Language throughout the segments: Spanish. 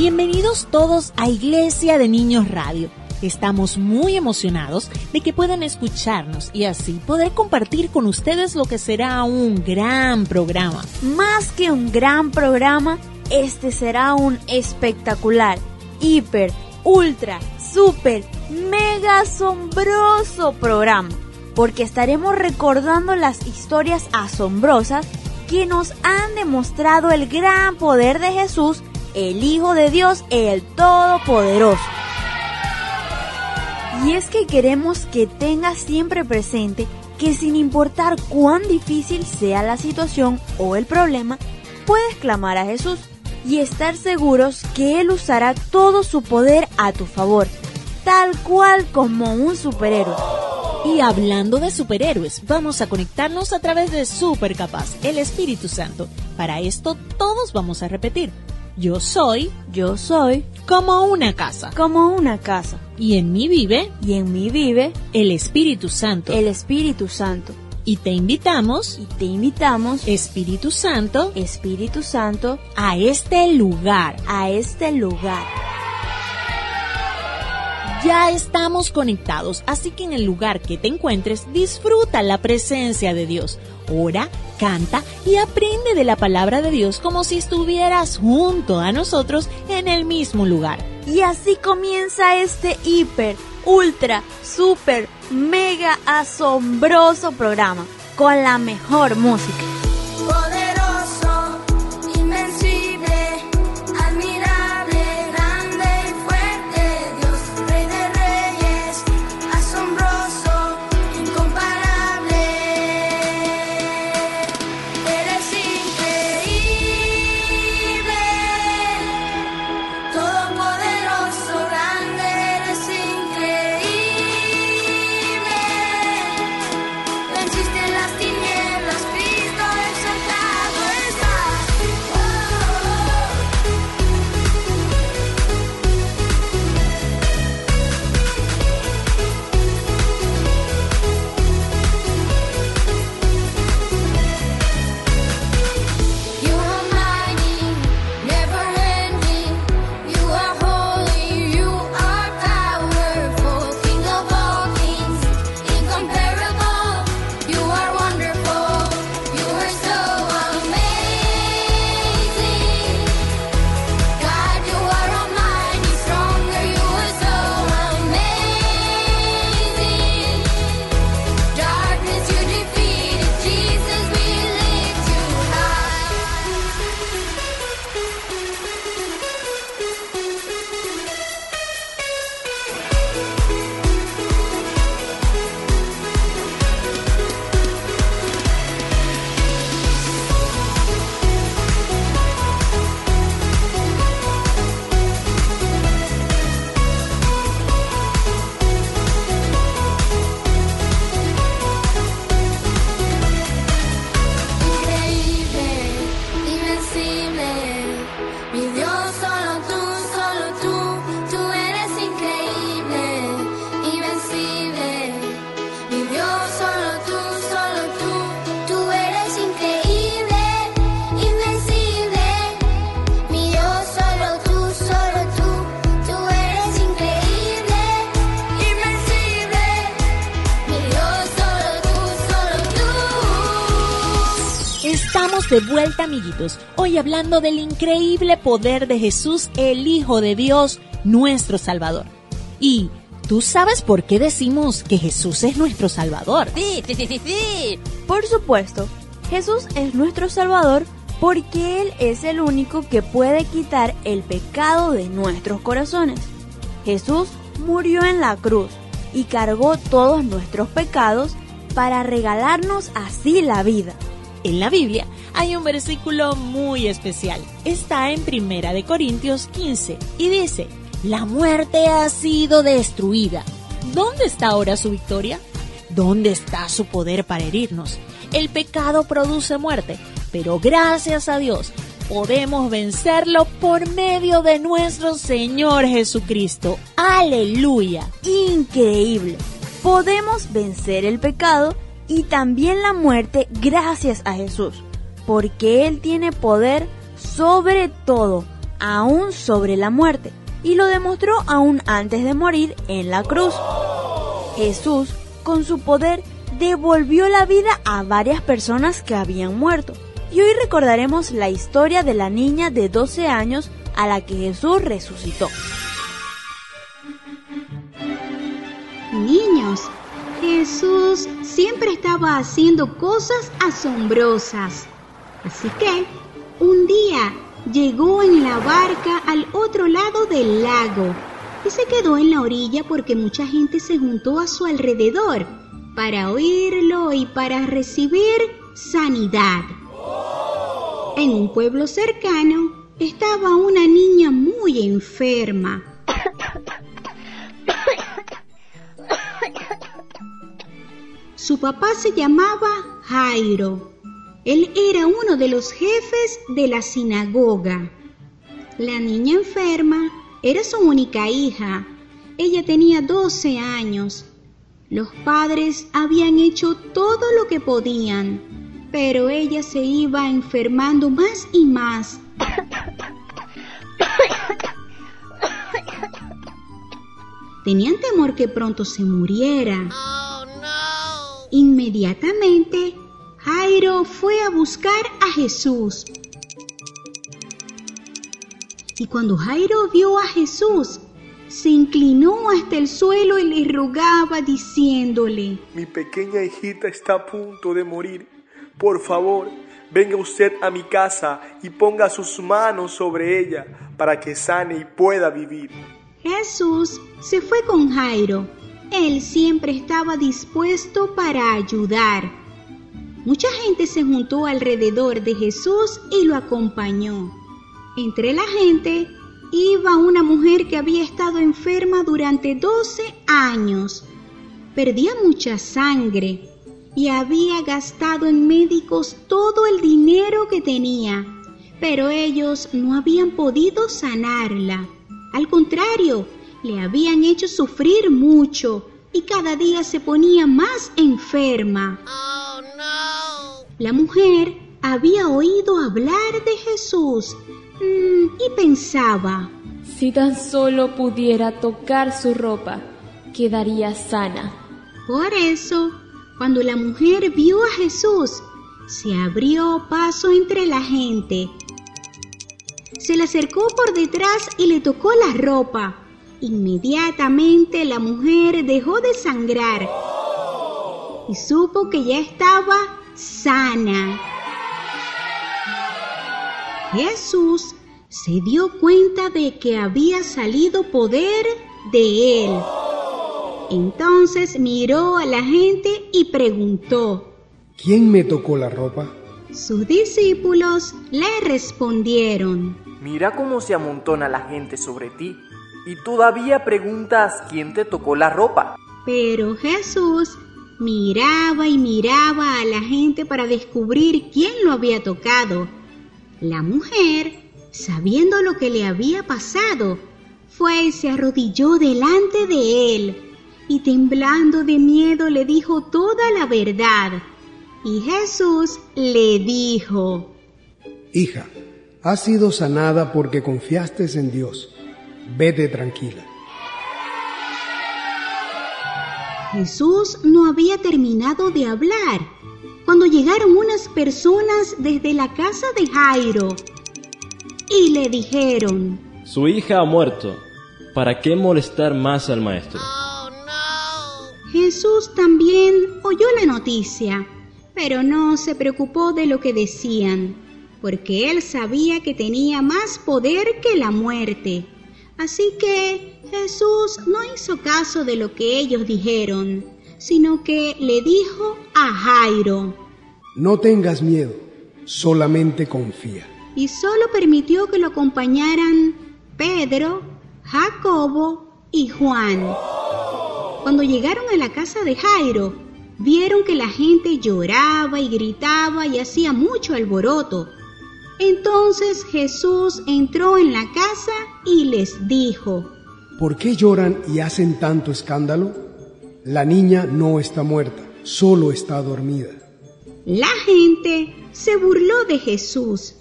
Bienvenidos todos a Iglesia de Niños Radio. Estamos muy emocionados de que puedan escucharnos y así poder compartir con ustedes lo que será un gran programa. Más que un gran programa, este será un espectacular, hiper, ultra, super, mega asombroso programa, porque estaremos recordando las historias asombrosas que nos han demostrado el gran poder de Jesús el Hijo de Dios, el Todopoderoso. Y es que queremos que tengas siempre presente que sin importar cuán difícil sea la situación o el problema, puedes clamar a Jesús y estar seguros que Él usará todo su poder a tu favor, tal cual como un superhéroe. Y hablando de superhéroes, vamos a conectarnos a través de Supercapaz, el Espíritu Santo. Para esto todos vamos a repetir. Yo soy, yo soy como una casa. Como una casa. Y en mí vive, y en mí vive el Espíritu Santo. El Espíritu Santo. Y te invitamos, y te invitamos, Espíritu Santo, Espíritu Santo, a este lugar, a este lugar. Ya estamos conectados, así que en el lugar que te encuentres, disfruta la presencia de Dios. Ora, canta y aprende de la palabra de Dios como si estuvieras junto a nosotros en el mismo lugar. Y así comienza este hiper, ultra, super, mega asombroso programa con la mejor música. De vuelta, amiguitos. Hoy hablando del increíble poder de Jesús, el Hijo de Dios, nuestro Salvador. Y ¿Tú sabes por qué decimos que Jesús es nuestro Salvador? Sí, sí, sí, sí, sí. Por supuesto, Jesús es nuestro Salvador porque Él es el único que puede quitar el pecado de nuestros corazones. Jesús murió en la cruz y cargó todos nuestros pecados para regalarnos así la vida. En la Biblia hay un versículo muy especial. Está en Primera de Corintios 15 y dice: La muerte ha sido destruida. ¿Dónde está ahora su victoria? ¿Dónde está su poder para herirnos? El pecado produce muerte, pero gracias a Dios podemos vencerlo por medio de nuestro Señor Jesucristo. Aleluya. Increíble. Podemos vencer el pecado y también la muerte gracias a Jesús, porque Él tiene poder sobre todo, aún sobre la muerte, y lo demostró aún antes de morir en la cruz. Jesús, con su poder, devolvió la vida a varias personas que habían muerto. Y hoy recordaremos la historia de la niña de 12 años a la que Jesús resucitó. Niños, Jesús siempre estaba haciendo cosas asombrosas. Así que, un día llegó en la barca al otro lado del lago y se quedó en la orilla porque mucha gente se juntó a su alrededor para oírlo y para recibir sanidad. En un pueblo cercano estaba una niña muy enferma. Su papá se llamaba Jairo. Él era uno de los jefes de la sinagoga. La niña enferma era su única hija. Ella tenía 12 años los padres habían hecho todo lo que podían, pero ella se iba enfermando más y más. Tenían temor que pronto se muriera. Inmediatamente, Jairo fue a buscar a Jesús. Y cuando Jairo vio a Jesús, se inclinó hasta el suelo y le rogaba diciéndole, Mi pequeña hijita está a punto de morir. Por favor, venga usted a mi casa y ponga sus manos sobre ella para que sane y pueda vivir. Jesús se fue con Jairo. Él siempre estaba dispuesto para ayudar. Mucha gente se juntó alrededor de Jesús y lo acompañó. Entre la gente iba una mujer que había estado enferma durante 12 años. Perdía mucha sangre y había gastado en médicos todo el dinero que tenía, pero ellos no habían podido sanarla. Al contrario, le habían hecho sufrir mucho y cada día se ponía más enferma. La mujer había oído hablar de Jesús Mm, y pensaba, si tan solo pudiera tocar su ropa, quedaría sana. Por eso, cuando la mujer vio a Jesús, se abrió paso entre la gente. Se le acercó por detrás y le tocó la ropa. Inmediatamente la mujer dejó de sangrar y supo que ya estaba sana. Jesús se dio cuenta de que había salido poder de él. Entonces miró a la gente y preguntó, ¿Quién me tocó la ropa? Sus discípulos le respondieron, Mira cómo se amontona la gente sobre ti y todavía preguntas quién te tocó la ropa. Pero Jesús miraba y miraba a la gente para descubrir quién lo había tocado. La mujer, sabiendo lo que le había pasado, fue y se arrodilló delante de él y temblando de miedo le dijo toda la verdad. Y Jesús le dijo, Hija, has sido sanada porque confiaste en Dios. Vete tranquila. Jesús no había terminado de hablar cuando llegaron unas personas desde la casa de Jairo y le dijeron, Su hija ha muerto, ¿para qué molestar más al maestro? Jesús también oyó la noticia, pero no se preocupó de lo que decían, porque él sabía que tenía más poder que la muerte. Así que Jesús no hizo caso de lo que ellos dijeron, sino que le dijo a Jairo, No tengas miedo, solamente confía. Y solo permitió que lo acompañaran Pedro, Jacobo y Juan. Cuando llegaron a la casa de Jairo, vieron que la gente lloraba y gritaba y hacía mucho alboroto. Entonces Jesús entró en la casa y les dijo, ¿Por qué lloran y hacen tanto escándalo? La niña no está muerta, solo está dormida. La gente se burló de Jesús.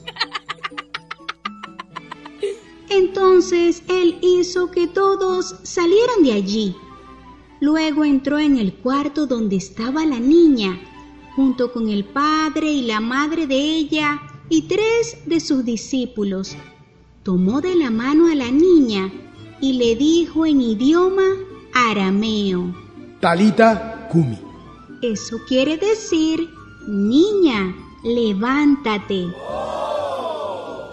Entonces él hizo que todos salieran de allí. Luego entró en el cuarto donde estaba la niña, junto con el padre y la madre de ella y tres de sus discípulos. Tomó de la mano a la niña y le dijo en idioma arameo, Talita Kumi. Eso quiere decir, niña, levántate.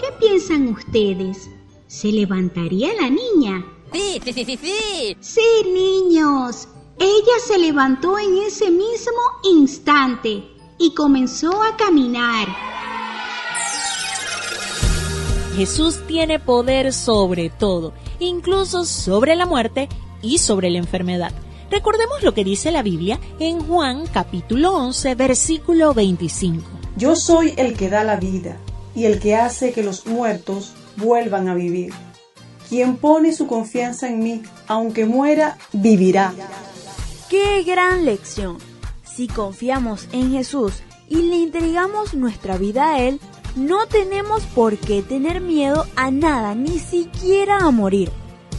¿Qué piensan ustedes? ¿Se levantaría la niña? Sí, sí, sí, sí, sí. Sí, niños. Ella se levantó en ese mismo instante y comenzó a caminar. Jesús tiene poder sobre todo, incluso sobre la muerte y sobre la enfermedad. Recordemos lo que dice la Biblia en Juan capítulo 11 versículo 25. Yo soy el que da la vida y el que hace que los muertos vuelvan a vivir. Quien pone su confianza en mí, aunque muera, vivirá. ¡Qué gran lección! Si confiamos en Jesús y le entregamos nuestra vida a Él, no tenemos por qué tener miedo a nada, ni siquiera a morir,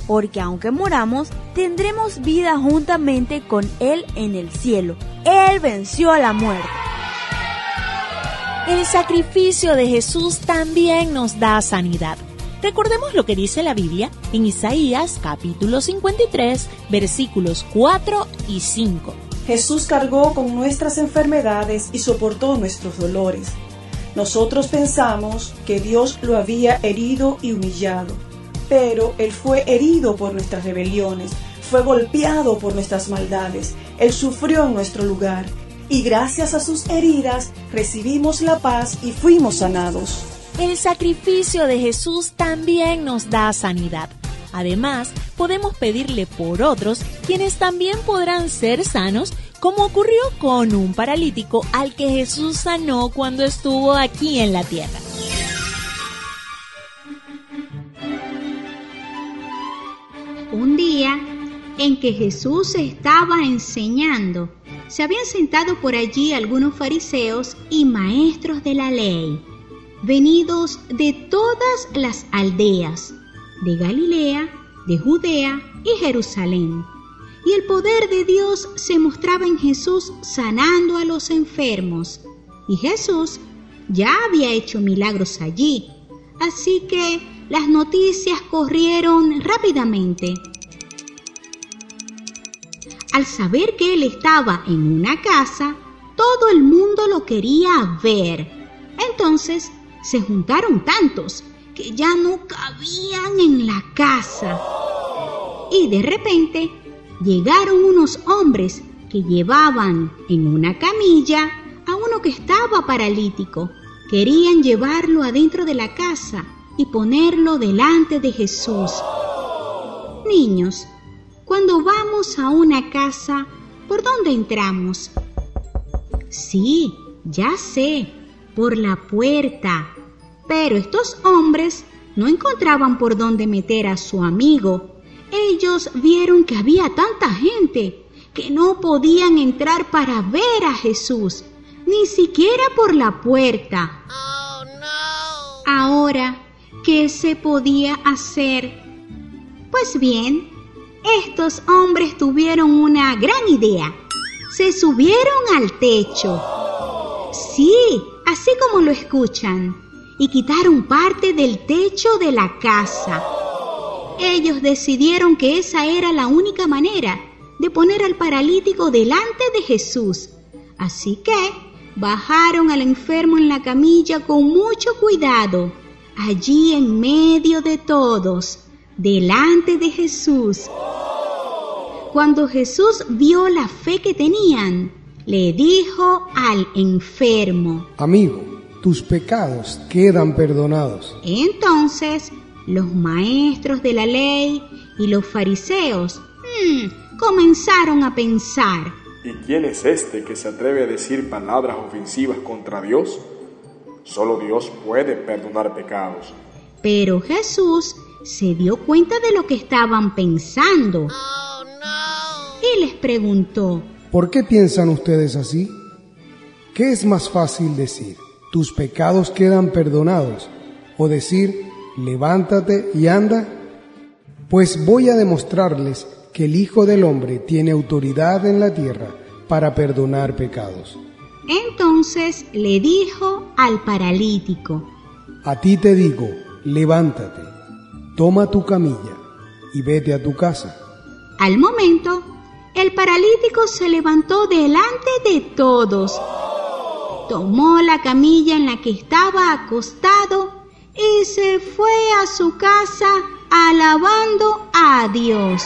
porque aunque moramos, tendremos vida juntamente con Él en el cielo. Él venció a la muerte. El sacrificio de Jesús también nos da sanidad. Recordemos lo que dice la Biblia en Isaías capítulo 53 versículos 4 y 5. Jesús cargó con nuestras enfermedades y soportó nuestros dolores. Nosotros pensamos que Dios lo había herido y humillado, pero Él fue herido por nuestras rebeliones, fue golpeado por nuestras maldades, Él sufrió en nuestro lugar, y gracias a sus heridas recibimos la paz y fuimos sanados. El sacrificio de Jesús también nos da sanidad. Además, podemos pedirle por otros, quienes también podrán ser sanos, como ocurrió con un paralítico al que Jesús sanó cuando estuvo aquí en la tierra. Un día en que Jesús estaba enseñando, se habían sentado por allí algunos fariseos y maestros de la ley, venidos de todas las aldeas, de Galilea, de Judea y Jerusalén. Y el poder de Dios se mostraba en Jesús sanando a los enfermos. Y Jesús ya había hecho milagros allí. Así que las noticias corrieron rápidamente. Al saber que él estaba en una casa, todo el mundo lo quería ver. Entonces se juntaron tantos que ya no cabían en la casa. Y de repente llegaron unos hombres que llevaban en una camilla a uno que estaba paralítico. Querían llevarlo adentro de la casa y ponerlo delante de Jesús. Niños, cuando vamos a una casa, ¿por dónde entramos? Sí, ya sé, por la puerta. Pero estos hombres no encontraban por dónde meter a su amigo. Ellos vieron que había tanta gente que no podían entrar para ver a Jesús, ni siquiera por la puerta. Oh, no. Ahora, ¿qué se podía hacer? Pues bien, estos hombres tuvieron una gran idea. Se subieron al techo Sí, así como lo escuchan. Y quitaron parte del techo de la casa. Ellos decidieron que esa era la única manera de poner al paralítico delante de Jesús. Así que bajaron al enfermo en la camilla con mucho cuidado, allí en medio de todos, delante de Jesús. Cuando Jesús vio la fe que tenían, le dijo al enfermo, Amigo, tus pecados quedan perdonados. Entonces los maestros de la ley y los fariseos hmm, comenzaron a pensar, ¿Y quién es este que se atreve a decir palabras ofensivas contra Dios? Solo Dios puede perdonar pecados. Pero Jesús se dio cuenta de lo que estaban pensando. Y les preguntó, ¿Por qué piensan ustedes así? ¿Qué es más fácil decir? ¿Tus pecados quedan perdonados? ¿O decir, levántate y anda? Pues voy a demostrarles que el Hijo del Hombre tiene autoridad en la tierra para perdonar pecados. Entonces le dijo al paralítico, A ti te digo, levántate, toma tu camilla y vete a tu casa. Al momento, el paralítico se levantó delante de todos, tomó la camilla en la que estaba acostado y se fue a su casa alabando a Dios.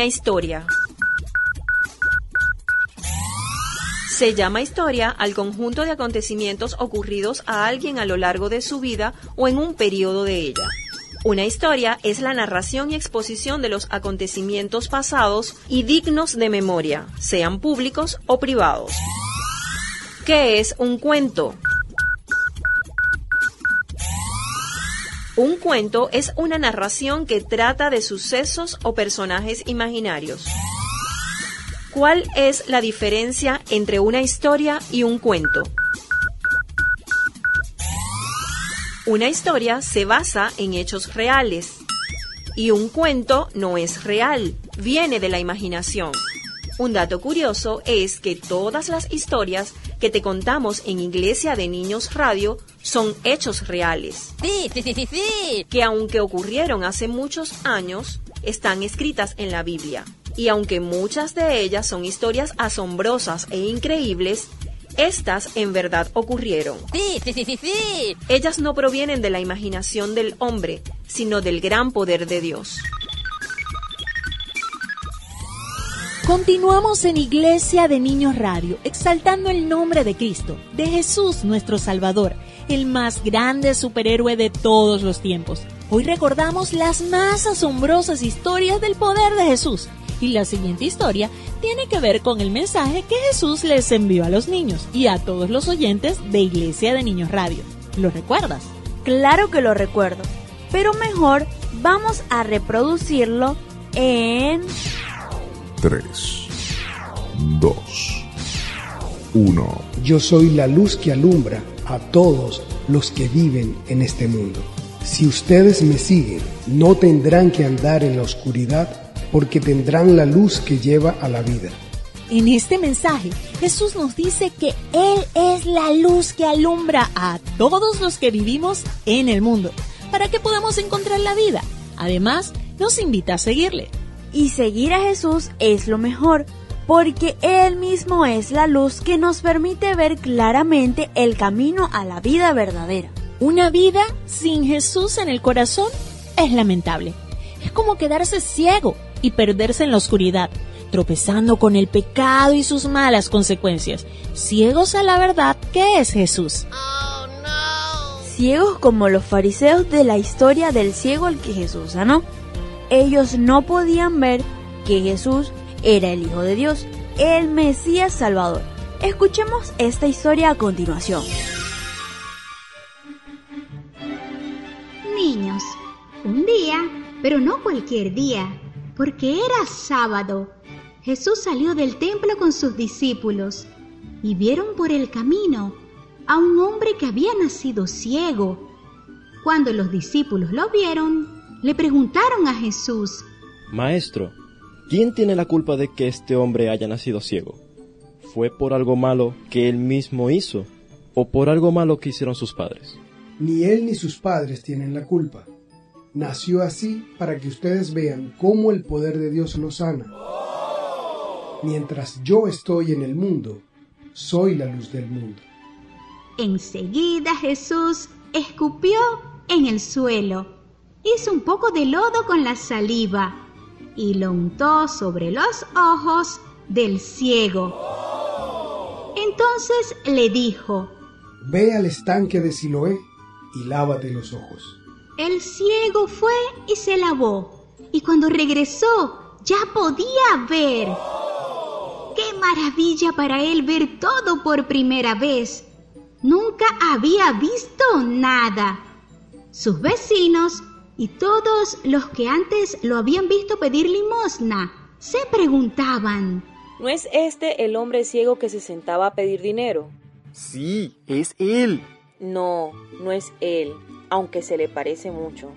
Una historia? Se llama historia al conjunto de acontecimientos ocurridos a alguien a lo largo de su vida o en un periodo de ella. Una historia es la narración y exposición de los acontecimientos pasados y dignos de memoria, sean públicos o privados. ¿Qué es un cuento? Un cuento es una narración que trata de sucesos o personajes imaginarios. ¿Cuál es la diferencia entre una historia y un cuento? Una historia se basa en hechos reales Y un cuento no es real, viene de la imaginación. Un dato curioso es que todas las historias que te contamos en Iglesia de Niños Radio son hechos reales. Sí, sí, sí, sí, sí. Que aunque ocurrieron hace muchos años, están escritas en la Biblia. Y aunque muchas de ellas son historias asombrosas e increíbles, estas en verdad ocurrieron. Sí, sí, sí, sí, sí. Ellas no provienen de la imaginación del hombre, sino del gran poder de Dios. Continuamos en Iglesia de Niños Radio, exaltando el nombre de Cristo, de Jesús nuestro Salvador, el más grande superhéroe de todos los tiempos. Hoy recordamos las más asombrosas historias del poder de Jesús. Y la siguiente historia tiene que ver con el mensaje que Jesús les envió a los niños y a todos los oyentes de Iglesia de Niños Radio. ¿Lo recuerdas? Claro que lo recuerdo, pero mejor vamos a reproducirlo en... 3, 2, 1. Yo soy la luz que alumbra a todos los que viven en este mundo. Si ustedes me siguen, no tendrán que andar en la oscuridad porque tendrán la luz que lleva a la vida. En este mensaje, Jesús nos dice que Él es la luz que alumbra a todos los que vivimos en el mundo, para que podamos encontrar la vida. Además, nos invita a seguirle. Y seguir a Jesús es lo mejor, porque Él mismo es la luz que nos permite ver claramente el camino a la vida verdadera. Una vida sin Jesús en el corazón es lamentable. Es como quedarse ciego y perderse en la oscuridad, tropezando con el pecado y sus malas consecuencias, ciegos a la verdad que es Jesús. Oh, no. Ciegos como los fariseos de la historia del ciego al que Jesús sanó. Ellos no podían ver que Jesús era el Hijo de Dios, el Mesías Salvador. Escuchemos esta historia a continuación. Niños, un día, pero no cualquier día, porque era sábado, Jesús salió del templo con sus discípulos y vieron por el camino a un hombre que había nacido ciego. Cuando los discípulos lo vieron, le preguntaron a Jesús, Maestro, ¿quién tiene la culpa de que este hombre haya nacido ciego? ¿Fue por algo malo que él mismo hizo o por algo malo que hicieron sus padres? Ni él ni sus padres tienen la culpa. Nació así para que ustedes vean cómo el poder de Dios lo sana. Mientras yo estoy en el mundo, soy la luz del mundo. Enseguida Jesús escupió en el suelo, hizo un poco de lodo con la saliva y lo untó sobre los ojos del ciego. Entonces le dijo, Ve al estanque de Siloé y lávate los ojos. el ciego fue y se lavó, y cuando regresó ya podía ver. ¡Qué maravilla para él ver todo por primera vez! Nunca había visto nada. Sus vecinos y todos los que antes lo habían visto pedir limosna se preguntaban, ¿No es este el hombre ciego que se sentaba a pedir dinero? Sí, es él. No, no es él, aunque se le parece mucho.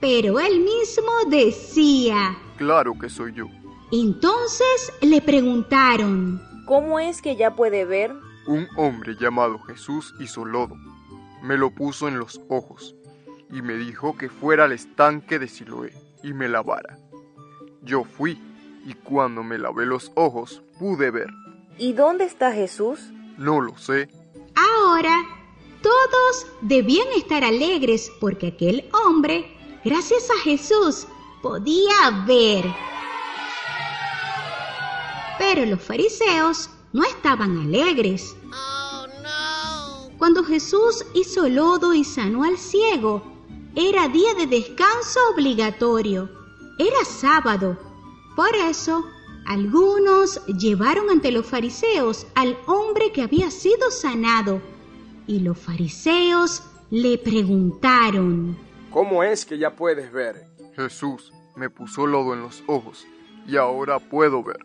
pero él mismo decía. Claro que soy yo. Entonces le preguntaron, ¿Cómo es que ya puede ver? Un hombre llamado Jesús hizo lodo. Me lo puso en los ojos y me dijo que fuera al estanque de Siloé y me lavara. Yo fui y cuando me lavé los ojos pude ver. ¿Y dónde está Jesús? No lo sé. Ahora todos debían estar alegres porque aquel hombre, gracias a Jesús, podía ver. Pero los fariseos no estaban alegres. Cuando Jesús hizo lodo y sanó al ciego, era día de descanso obligatorio. Era sábado. Por eso, algunos llevaron ante los fariseos al hombre que había sido sanado. Y los fariseos le preguntaron, ¿Cómo es que ya puedes ver? Jesús me puso lodo en los ojos y ahora puedo ver.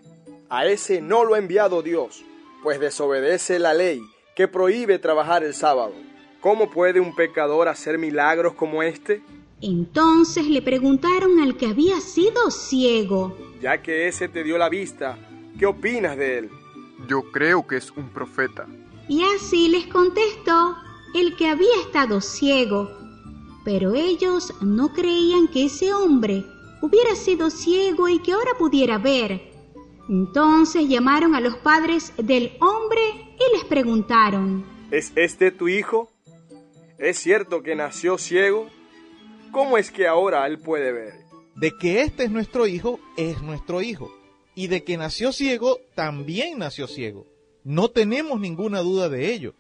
A ese no lo ha enviado Dios, pues desobedece la ley que prohíbe trabajar el sábado. ¿Cómo puede un pecador hacer milagros como este? Entonces le preguntaron al que había sido ciego. Ya que ese te dio la vista, ¿qué opinas de él? Yo creo que es un profeta. Y así les contestó el que había estado ciego. Pero ellos no creían que ese hombre hubiera sido ciego y que ahora pudiera ver. Entonces llamaron a los padres del hombre y les preguntaron, ¿Es este tu hijo? ¿Es cierto que nació ciego? ¿Cómo es que ahora él puede ver? De que este es nuestro hijo, es nuestro hijo. Y de que nació ciego, también nació ciego. No tenemos ninguna duda de ello.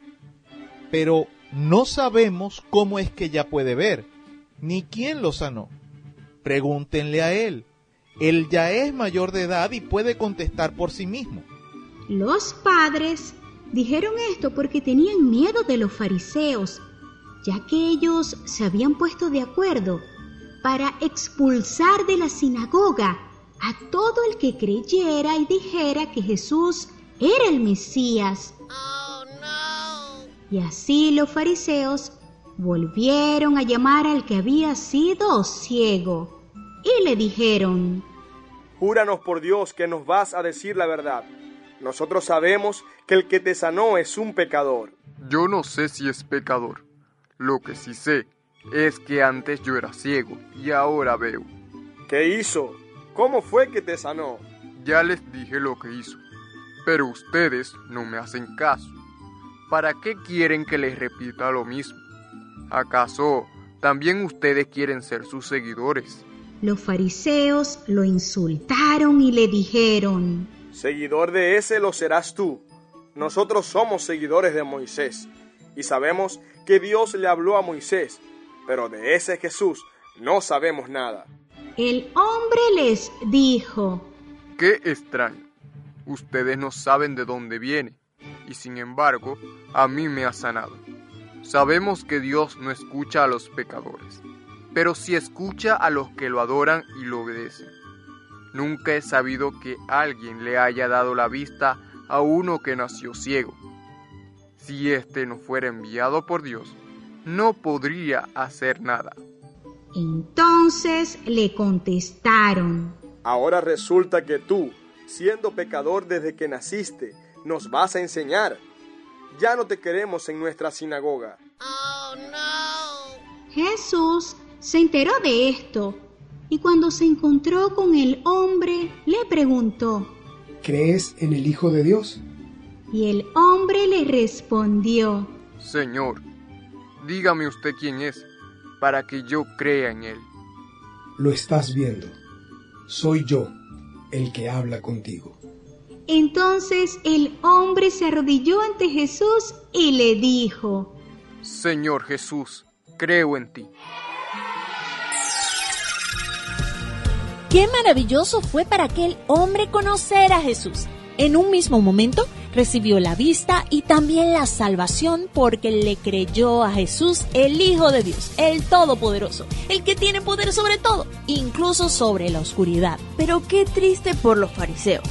Pero no sabemos cómo es que ya puede ver, ni quién lo sanó. Pregúntenle a él. Él ya es mayor de edad y puede contestar por sí mismo. Los padres dijeron esto porque tenían miedo de los fariseos, ya que ellos se habían puesto de acuerdo para expulsar de la sinagoga a todo el que creyera y dijera que Jesús era el Mesías. Y así los fariseos volvieron a llamar al que había sido ciego y le dijeron, Júranos por Dios que nos vas a decir la verdad. Nosotros sabemos que el que te sanó es un pecador. Yo no sé si es pecador. Lo que sí sé es que antes yo era ciego y ahora veo. ¿Qué hizo? ¿Cómo fue que te sanó? Ya les dije lo que hizo, pero ustedes no me hacen caso. ¿Para qué quieren que les repita lo mismo? ¿Acaso también ustedes quieren ser sus seguidores? Los fariseos lo insultaron y le dijeron, Seguidor de ese lo serás tú. Nosotros somos seguidores de Moisés y sabemos que Dios le habló a Moisés, pero de ese Jesús no sabemos nada. El hombre les dijo, Qué extraño. Ustedes no saben de dónde viene y sin embargo a mí me ha sanado. Sabemos que Dios no escucha a los pecadores, pero sí escucha a los que lo adoran y lo obedecen. Nunca he sabido que alguien le haya dado la vista a uno que nació ciego. Si éste no fuera enviado por Dios, no podría hacer nada. Entonces le contestaron, Ahora resulta que tú, siendo pecador desde que naciste, nos vas a enseñar. Ya no te queremos en nuestra sinagoga. Jesús se enteró de esto y cuando se encontró con el hombre le preguntó, ¿Crees en el Hijo de Dios? Y el hombre le respondió, Señor, dígame usted quién es, para que yo crea en él. Lo estás viendo. Soy yo el que habla contigo. Entonces el hombre se arrodilló ante Jesús y le dijo, Señor Jesús, creo en ti. Qué maravilloso fue para aquel hombre conocer a Jesús. En un mismo momento recibió la vista y también la salvación porque le creyó a Jesús, el Hijo de Dios, el Todopoderoso, el que tiene poder sobre todo, incluso sobre la oscuridad. Pero qué triste por los fariseos,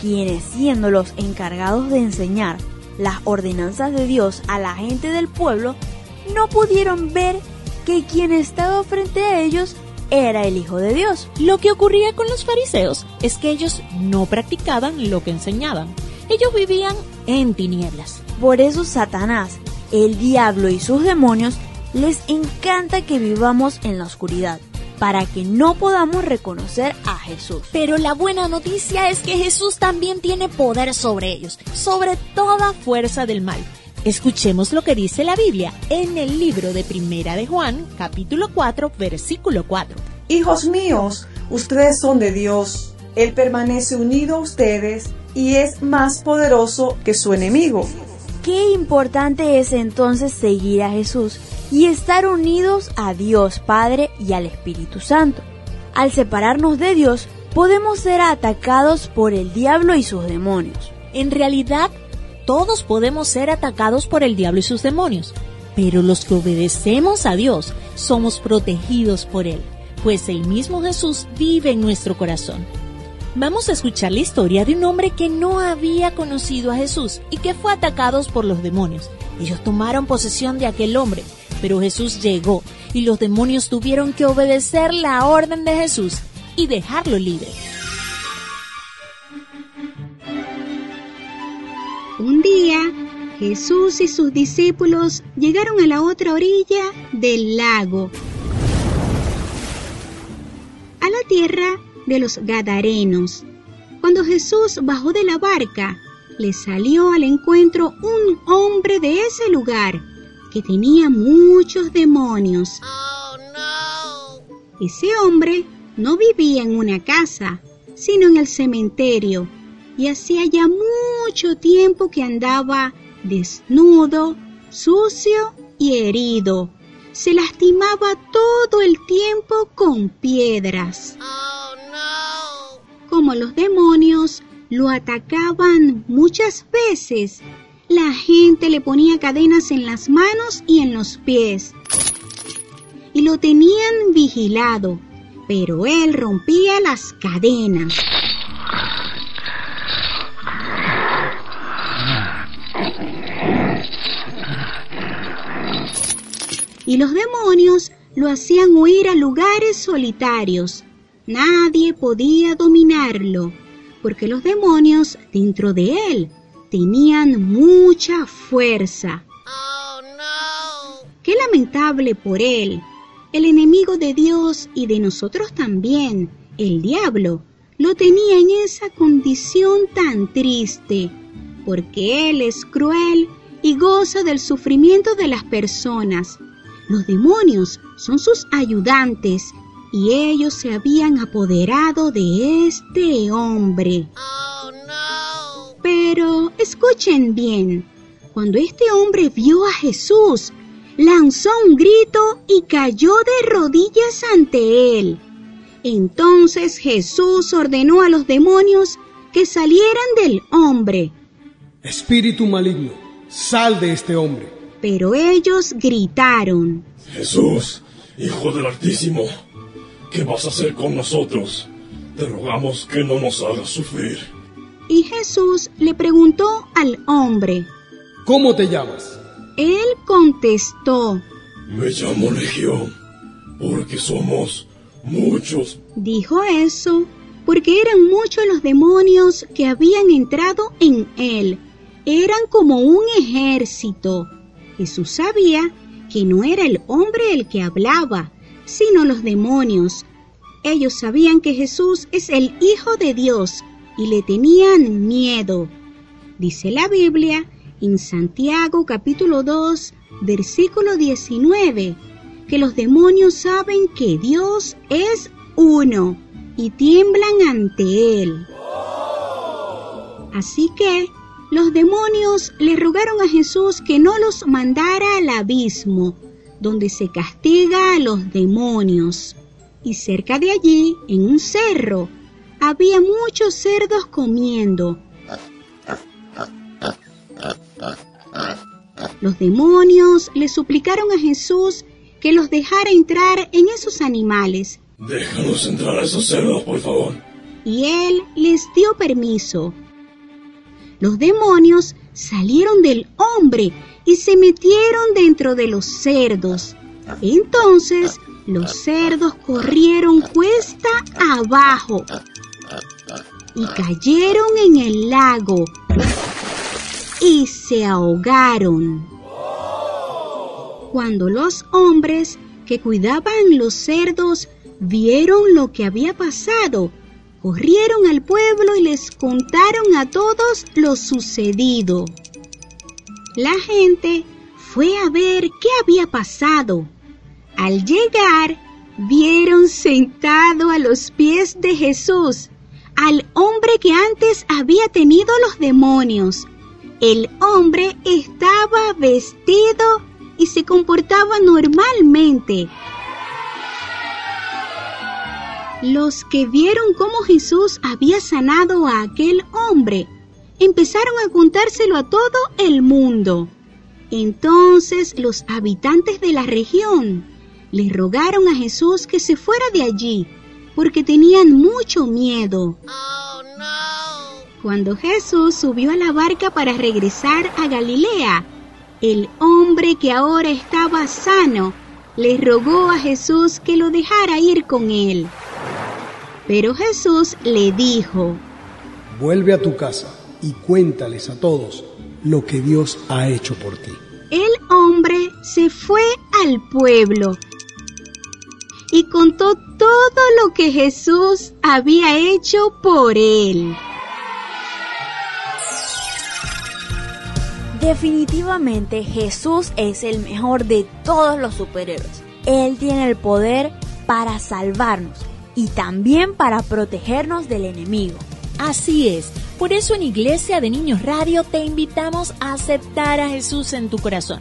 quienes siendo los encargados de enseñar las ordenanzas de Dios a la gente del pueblo, no pudieron ver que quien estaba frente a ellos era el Hijo de Dios. Lo que ocurría con los fariseos es que ellos no practicaban lo que enseñaban. Ellos vivían en tinieblas. Por eso Satanás, el diablo y sus demonios les encanta que vivamos en la oscuridad para que no podamos reconocer a Jesús. Pero la buena noticia es que Jesús también tiene poder sobre ellos, sobre toda fuerza del mal. Escuchemos lo que dice la Biblia en el libro de Primera de Juan, capítulo 4, versículo 4. Hijos míos, ustedes son de Dios. Él permanece unido a ustedes y es más poderoso que su enemigo. Qué importante es entonces seguir a Jesús y estar unidos a Dios Padre y al Espíritu Santo. Al separarnos de Dios, podemos ser atacados por el diablo y sus demonios. En realidad, todos podemos ser atacados por el diablo y sus demonios, pero los que obedecemos a Dios somos protegidos por Él, pues el mismo Jesús vive en nuestro corazón. Vamos a escuchar la historia de un hombre que no había conocido a Jesús y que fue atacado por los demonios. Ellos tomaron posesión de aquel hombre, pero Jesús llegó y los demonios tuvieron que obedecer la orden de Jesús y dejarlo libre. Un día, Jesús y sus discípulos llegaron a la otra orilla del lago, a la tierra de los Gadarenos. Cuando Jesús bajó de la barca, le salió al encuentro un hombre de ese lugar que tenía muchos demonios. Ese hombre no vivía en una casa, sino en el cementerio, y hacía ya mucho tiempo que andaba desnudo, sucio y herido. Se lastimaba todo el tiempo con piedras. Como los demonios lo atacaban muchas veces, la gente le ponía cadenas en las manos y en los pies. Y lo tenían vigilado, pero él rompía las cadenas. y los demonios lo hacían huir a lugares solitarios. Nadie podía dominarlo, porque los demonios dentro de él tenían mucha fuerza. Qué lamentable por él. El enemigo de Dios y de nosotros también, el diablo, lo tenía en esa condición tan triste, porque él es cruel y goza del sufrimiento de las personas los demonios son sus ayudantes y ellos se habían apoderado de este hombre. Pero escuchen bien, cuando este hombre vio a Jesús, lanzó un grito y cayó de rodillas ante él. Entonces Jesús ordenó a los demonios que salieran del hombre. Espíritu maligno, sal de este hombre pero ellos gritaron, Jesús, Hijo del Altísimo, ¿qué vas a hacer con nosotros? Te rogamos que no nos hagas sufrir. Y Jesús le preguntó al hombre, ¿Cómo te llamas? Él contestó, Me llamo Legión, porque somos muchos. Dijo eso porque eran muchos los demonios que habían entrado en él. Eran como un ejército. Jesús sabía que no era el hombre el que hablaba, sino los demonios. Ellos sabían que Jesús es el Hijo de Dios y le tenían miedo. Dice la Biblia en Santiago capítulo 2, versículo 19, que los demonios saben que Dios es uno y tiemblan ante Él. Así que los demonios le rogaron a Jesús que no los mandara al abismo, donde se castiga a los demonios. Y cerca de allí, en un cerro, había muchos cerdos comiendo. Los demonios le suplicaron a Jesús que los dejara entrar en esos animales. Déjanos entrar a esos cerdos, por favor. Y él les dio permiso. Los demonios salieron del hombre y se metieron dentro de los cerdos. Entonces los cerdos corrieron cuesta abajo y cayeron en el lago y se ahogaron. Cuando los hombres que cuidaban los cerdos vieron lo que había pasado, corrieron al pueblo y les contaron a todos lo sucedido. La gente fue a ver qué había pasado. Al llegar, vieron sentado a los pies de Jesús al hombre que antes había tenido los demonios. El hombre estaba vestido y se comportaba normalmente. Los que vieron cómo Jesús había sanado a aquel hombre empezaron a contárselo a todo el mundo. Entonces los habitantes de la región le rogaron a Jesús que se fuera de allí, porque tenían mucho miedo. Cuando Jesús subió a la barca para regresar a Galilea, el hombre que ahora estaba sano le rogó a Jesús que lo dejara ir con él. Pero Jesús le dijo, Vuelve a tu casa y cuéntales a todos lo que Dios ha hecho por ti. El hombre se fue al pueblo y contó todo lo que Jesús había hecho por él. Definitivamente Jesús es el mejor de todos los superhéroes. Él tiene el poder para salvarnos y también para protegernos del enemigo. Así es, por eso en Iglesia de Niños Radio te invitamos a aceptar a Jesús en tu corazón.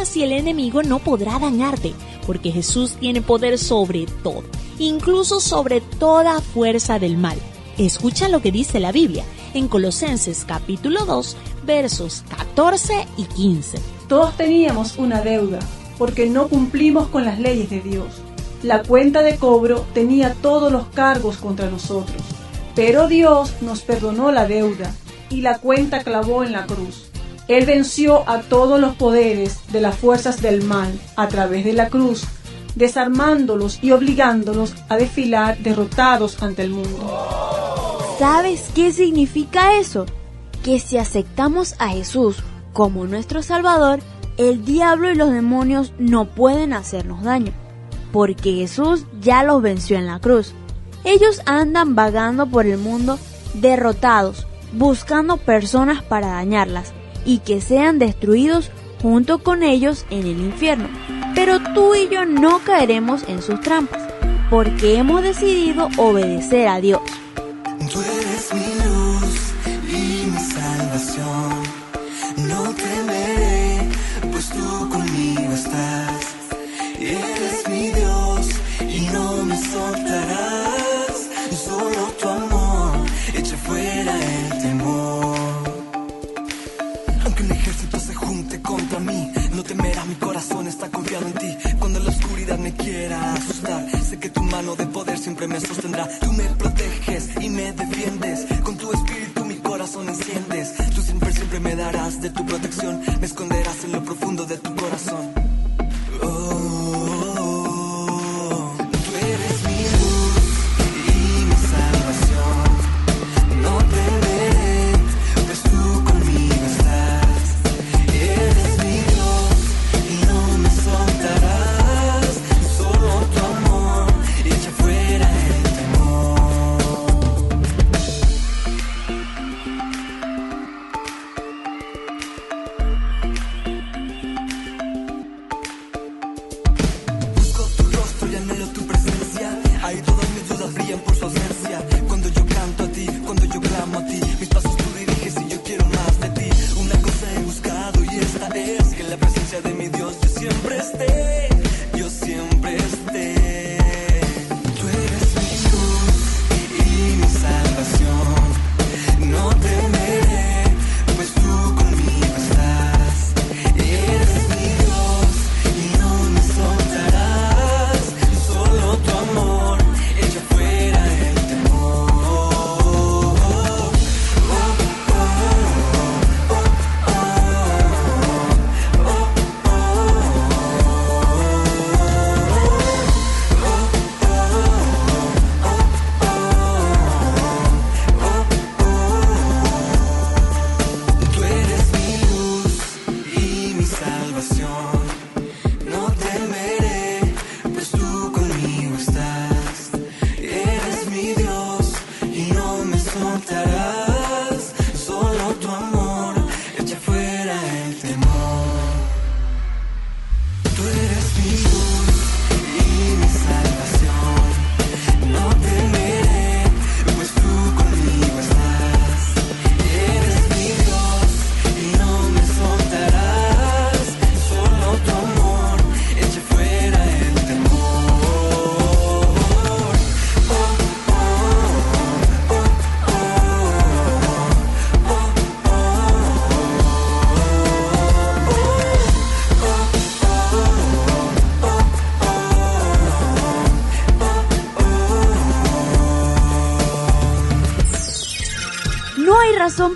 Así el enemigo no podrá dañarte, porque Jesús tiene poder sobre todo, incluso sobre toda fuerza del mal. Escucha lo que dice la Biblia en Colosenses capítulo 2, versos 14 y 15. Todos teníamos una deuda, porque no cumplimos con las leyes de Dios. La cuenta de cobro tenía todos los cargos contra nosotros, pero Dios nos perdonó la deuda y la cuenta clavó en la cruz. Él venció a todos los poderes de las fuerzas del mal a través de la cruz, desarmándolos y obligándolos a desfilar derrotados ante el mundo. ¿Sabes qué significa eso? Que si aceptamos a Jesús como nuestro Salvador, el diablo y los demonios no pueden hacernos daño, porque Jesús ya los venció en la cruz. Ellos andan vagando por el mundo derrotados, buscando personas para dañarlas y que sean destruidos junto con ellos en el infierno. Pero tú y yo no caeremos en sus trampas, porque hemos decidido obedecer a Dios. Tú eres mi luz y mi salvación.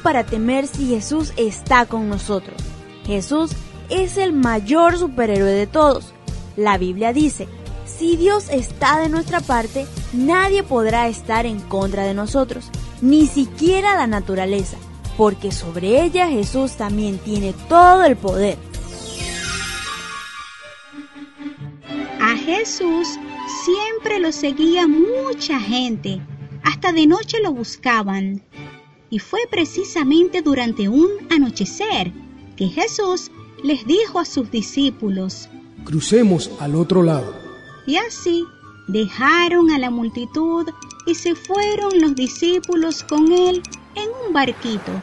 Para temer si Jesús está con nosotros. Jesús es el mayor superhéroe de todos. La Biblia dice, si Dios está de nuestra parte, nadie podrá estar en contra de nosotros, ni siquiera la naturaleza, porque sobre ella Jesús también tiene todo el poder. A Jesús siempre lo seguía mucha gente, hasta de noche lo buscaban. Y fue precisamente durante un anochecer que Jesús les dijo a sus discípulos, Crucemos al otro lado. Y así dejaron a la multitud y se fueron los discípulos con él en un barquito.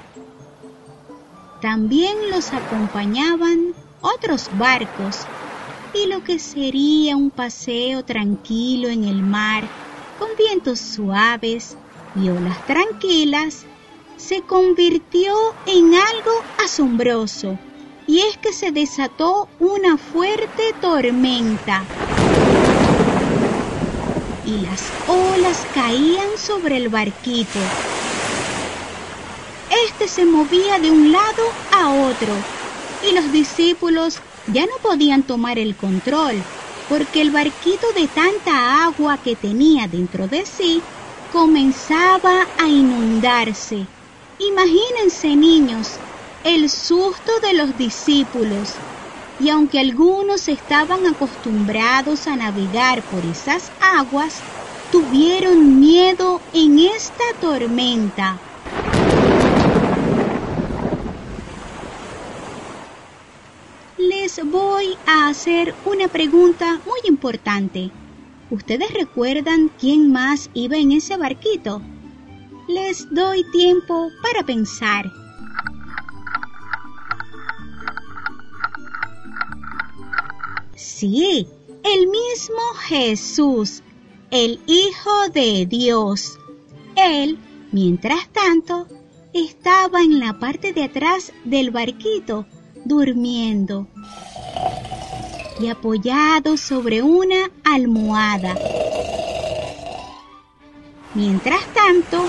También los acompañaban otros barcos y lo que sería un paseo tranquilo en el mar con vientos suaves y olas tranquilas se convirtió en algo asombroso y es que se desató una fuerte tormenta y las olas caían sobre el barquito. Este se movía de un lado a otro y los discípulos ya no podían tomar el control porque el barquito de tanta agua que tenía dentro de sí comenzaba a inundarse. Imagínense niños, el susto de los discípulos. Y aunque algunos estaban acostumbrados a navegar por esas aguas, tuvieron miedo en esta tormenta. Les voy a hacer una pregunta muy importante. ¿Ustedes recuerdan quién más iba en ese barquito? Les doy tiempo para pensar. Sí, el mismo Jesús, el Hijo de Dios. Él, mientras tanto, estaba en la parte de atrás del barquito, durmiendo y apoyado sobre una almohada. Mientras tanto,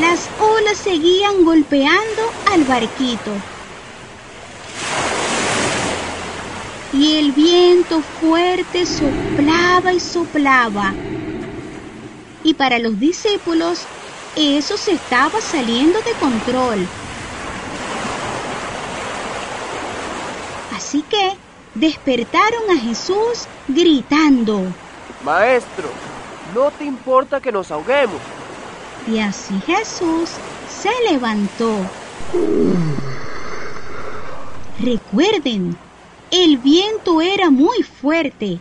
las olas seguían golpeando al barquito. Y el viento fuerte soplaba y soplaba. Y para los discípulos eso se estaba saliendo de control. Así que despertaron a Jesús gritando. Maestro, ¿no te importa que nos ahoguemos? Y así Jesús se levantó. Recuerden, el viento era muy fuerte.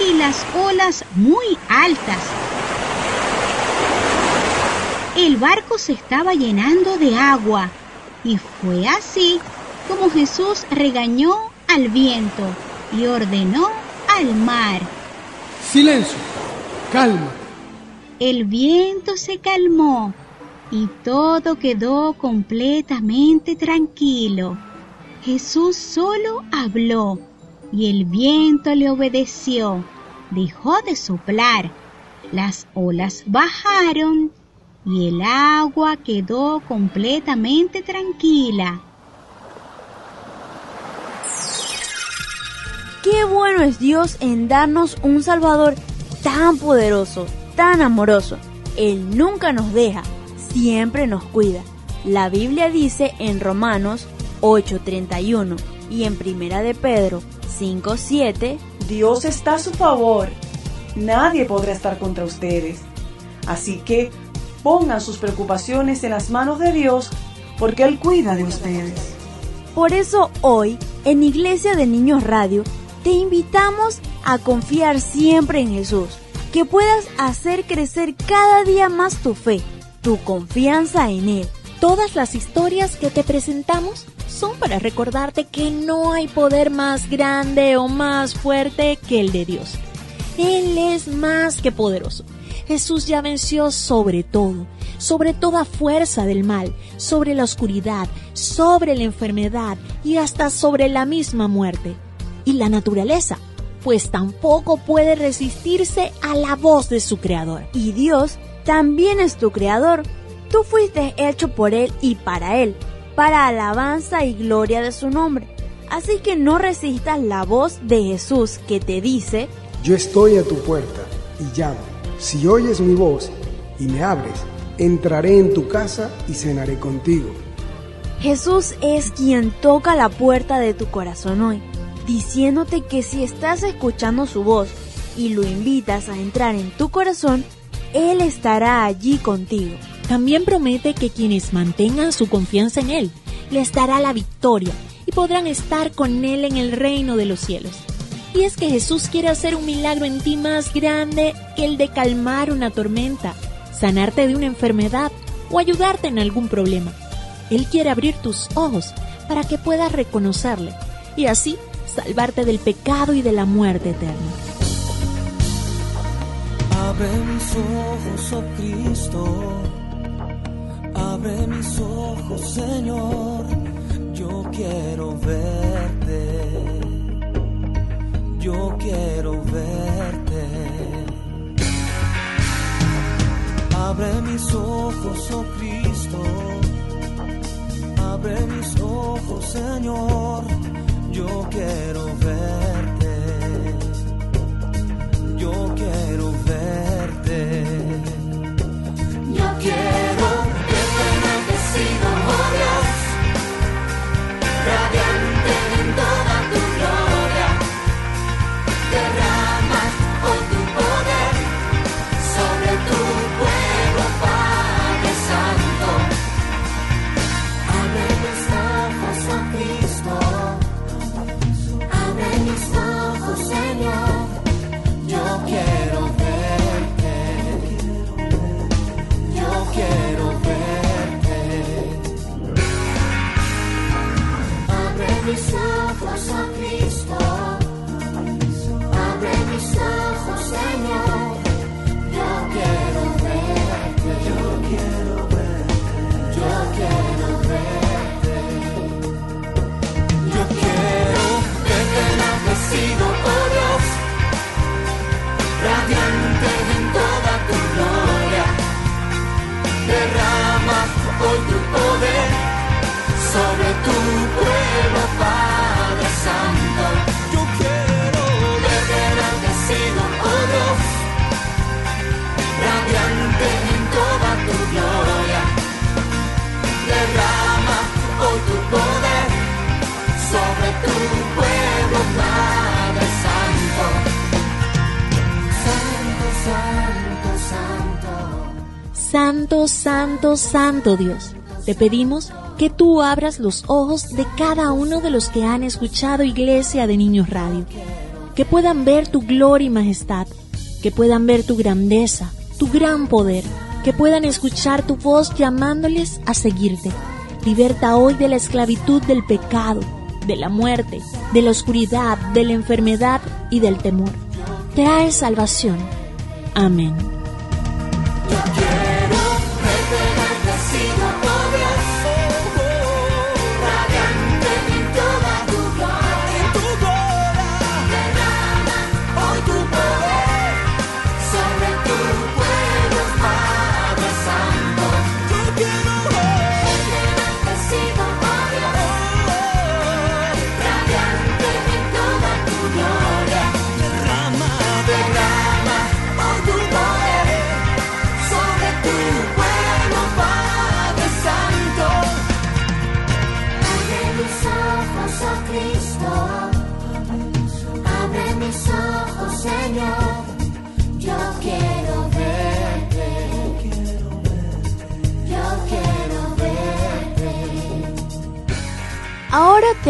Y las olas muy altas. El barco se estaba llenando de agua y fue así como Jesús regañó al viento y ordenó al mar. Silencio, calma. El viento se calmó y todo quedó completamente tranquilo. Jesús solo habló y el viento le obedeció. Dejó de soplar. Las olas bajaron y el agua quedó completamente tranquila. Qué bueno es Dios en darnos un Salvador tan poderoso, tan amoroso. Él nunca nos deja, siempre nos cuida. La Biblia dice en Romanos 8:31 y en Primera de Pedro 5:7, Dios está a su favor. Nadie podrá estar contra ustedes. Así que pongan sus preocupaciones en las manos de Dios porque Él cuida de ustedes. Por eso hoy, en Iglesia de Niños Radio, te invitamos a confiar siempre en Jesús, que puedas hacer crecer cada día más tu fe, tu confianza en Él. Todas las historias que te presentamos son para recordarte que no hay poder más grande o más fuerte que el de Dios. Él es más que poderoso. Jesús ya venció sobre todo, sobre toda fuerza del mal, sobre la oscuridad, sobre la enfermedad y hasta sobre la misma muerte. Y la naturaleza, pues tampoco puede resistirse a la voz de su creador. Y Dios también es tu creador. Tú fuiste hecho por Él y para Él. para alabanza y gloria de su nombre. Así que no resistas la voz de Jesús que te dice, Yo estoy a tu puerta y llamo. Si oyes mi voz y me abres, entraré en tu casa y cenaré contigo. Jesús es quien toca la puerta de tu corazón hoy, diciéndote que si estás escuchando su voz y lo invitas a entrar en tu corazón, Él estará allí contigo. También promete que quienes mantengan su confianza en Él les dará la victoria y podrán estar con Él en el reino de los cielos. Y es que Jesús quiere hacer un milagro en ti más grande que el de calmar una tormenta, sanarte de una enfermedad o ayudarte en algún problema. Él quiere abrir tus ojos para que puedas reconocerle y así salvarte del pecado y de la muerte eterna. Abre mis ojos, oh Cristo. Abre mis ojos, Señor. Yo quiero verte. Yo quiero verte. Abre mis ojos, oh Cristo. Abre mis ojos, Señor. Yo quiero verte. Yo quiero verte. Yo quiero verte bendecido, oh Dios, ojos, oh Cristo. Santo, santo, Dios, te pedimos que tú abras los ojos de cada uno de los que han escuchado Iglesia de Niños Radio, que puedan ver tu gloria y majestad, que puedan ver tu grandeza, tu gran poder, que puedan escuchar tu voz llamándoles a seguirte. Liberta hoy de la esclavitud del pecado, de la muerte, de la oscuridad, de la enfermedad y del temor. Trae salvación. Amén.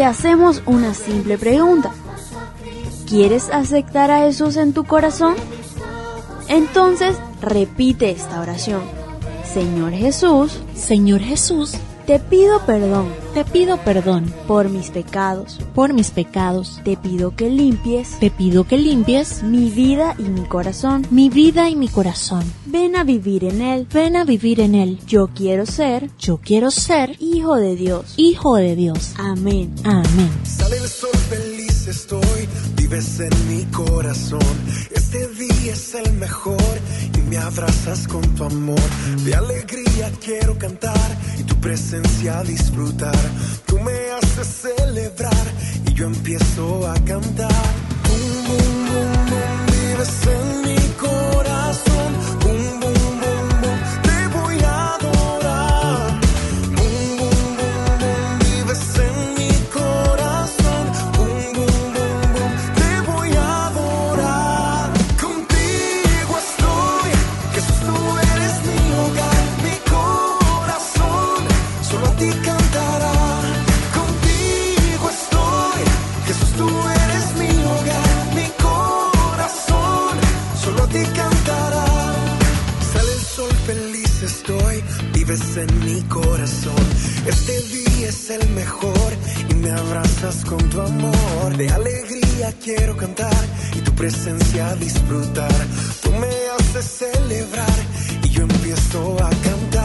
Te hacemos una simple pregunta. ¿Quieres aceptar a Jesús en tu corazón? Entonces repite esta oración. Señor Jesús, Señor Jesús, te pido perdón te pido perdón por mis pecados. por mis pecados. Te pido que limpies Te pido que limpies mi vida y mi corazón. mi vida y mi corazón. Ven a vivir en él. Ven a vivir en él. Yo quiero ser Yo quiero ser hijo de Dios. hijo de Dios. Amén. Amén. Sale el feliz estoy, vives en mi corazón. Este día es el mejor y me abrazas con tu amor. De alegría quiero cantar y tu presencia disfrutar. Tú me haces celebrar y yo empiezo a cantar. Bum, bum, bum, vives en mi corazón. En mi corazón. Este día es el mejor y me abrazas con tu amor. De alegría quiero cantar y tu presencia disfrutar. Tú me haces celebrar y yo empiezo a cantar.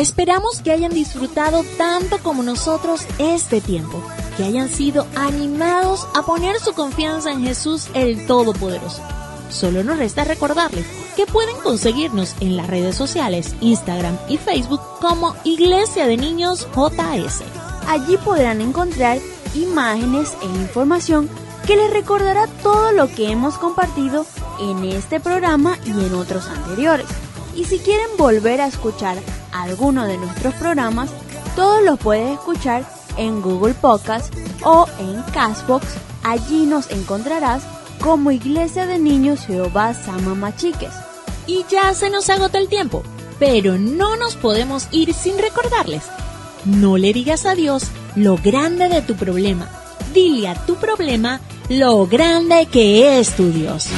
Esperamos que hayan disfrutado tanto como nosotros este tiempo, que hayan sido animados a poner su confianza en Jesús el Todopoderoso. Solo nos resta recordarles que pueden conseguirnos en las redes sociales, Instagram y Facebook como Iglesia de Niños JS. Allí podrán encontrar imágenes e información que les recordará todo lo que hemos compartido en este programa y en otros anteriores. Y si quieren volver a escuchar alguno de nuestros programas, todos los puedes escuchar en Google Podcast o en Castbox. Allí nos encontrarás como Iglesia de Niños Jehová Samamachiques. Y ya se nos agota el tiempo, pero no nos podemos ir sin recordarles. No le digas a Dios lo grande de tu problema. Dile a tu problema lo grande que es tu Dios.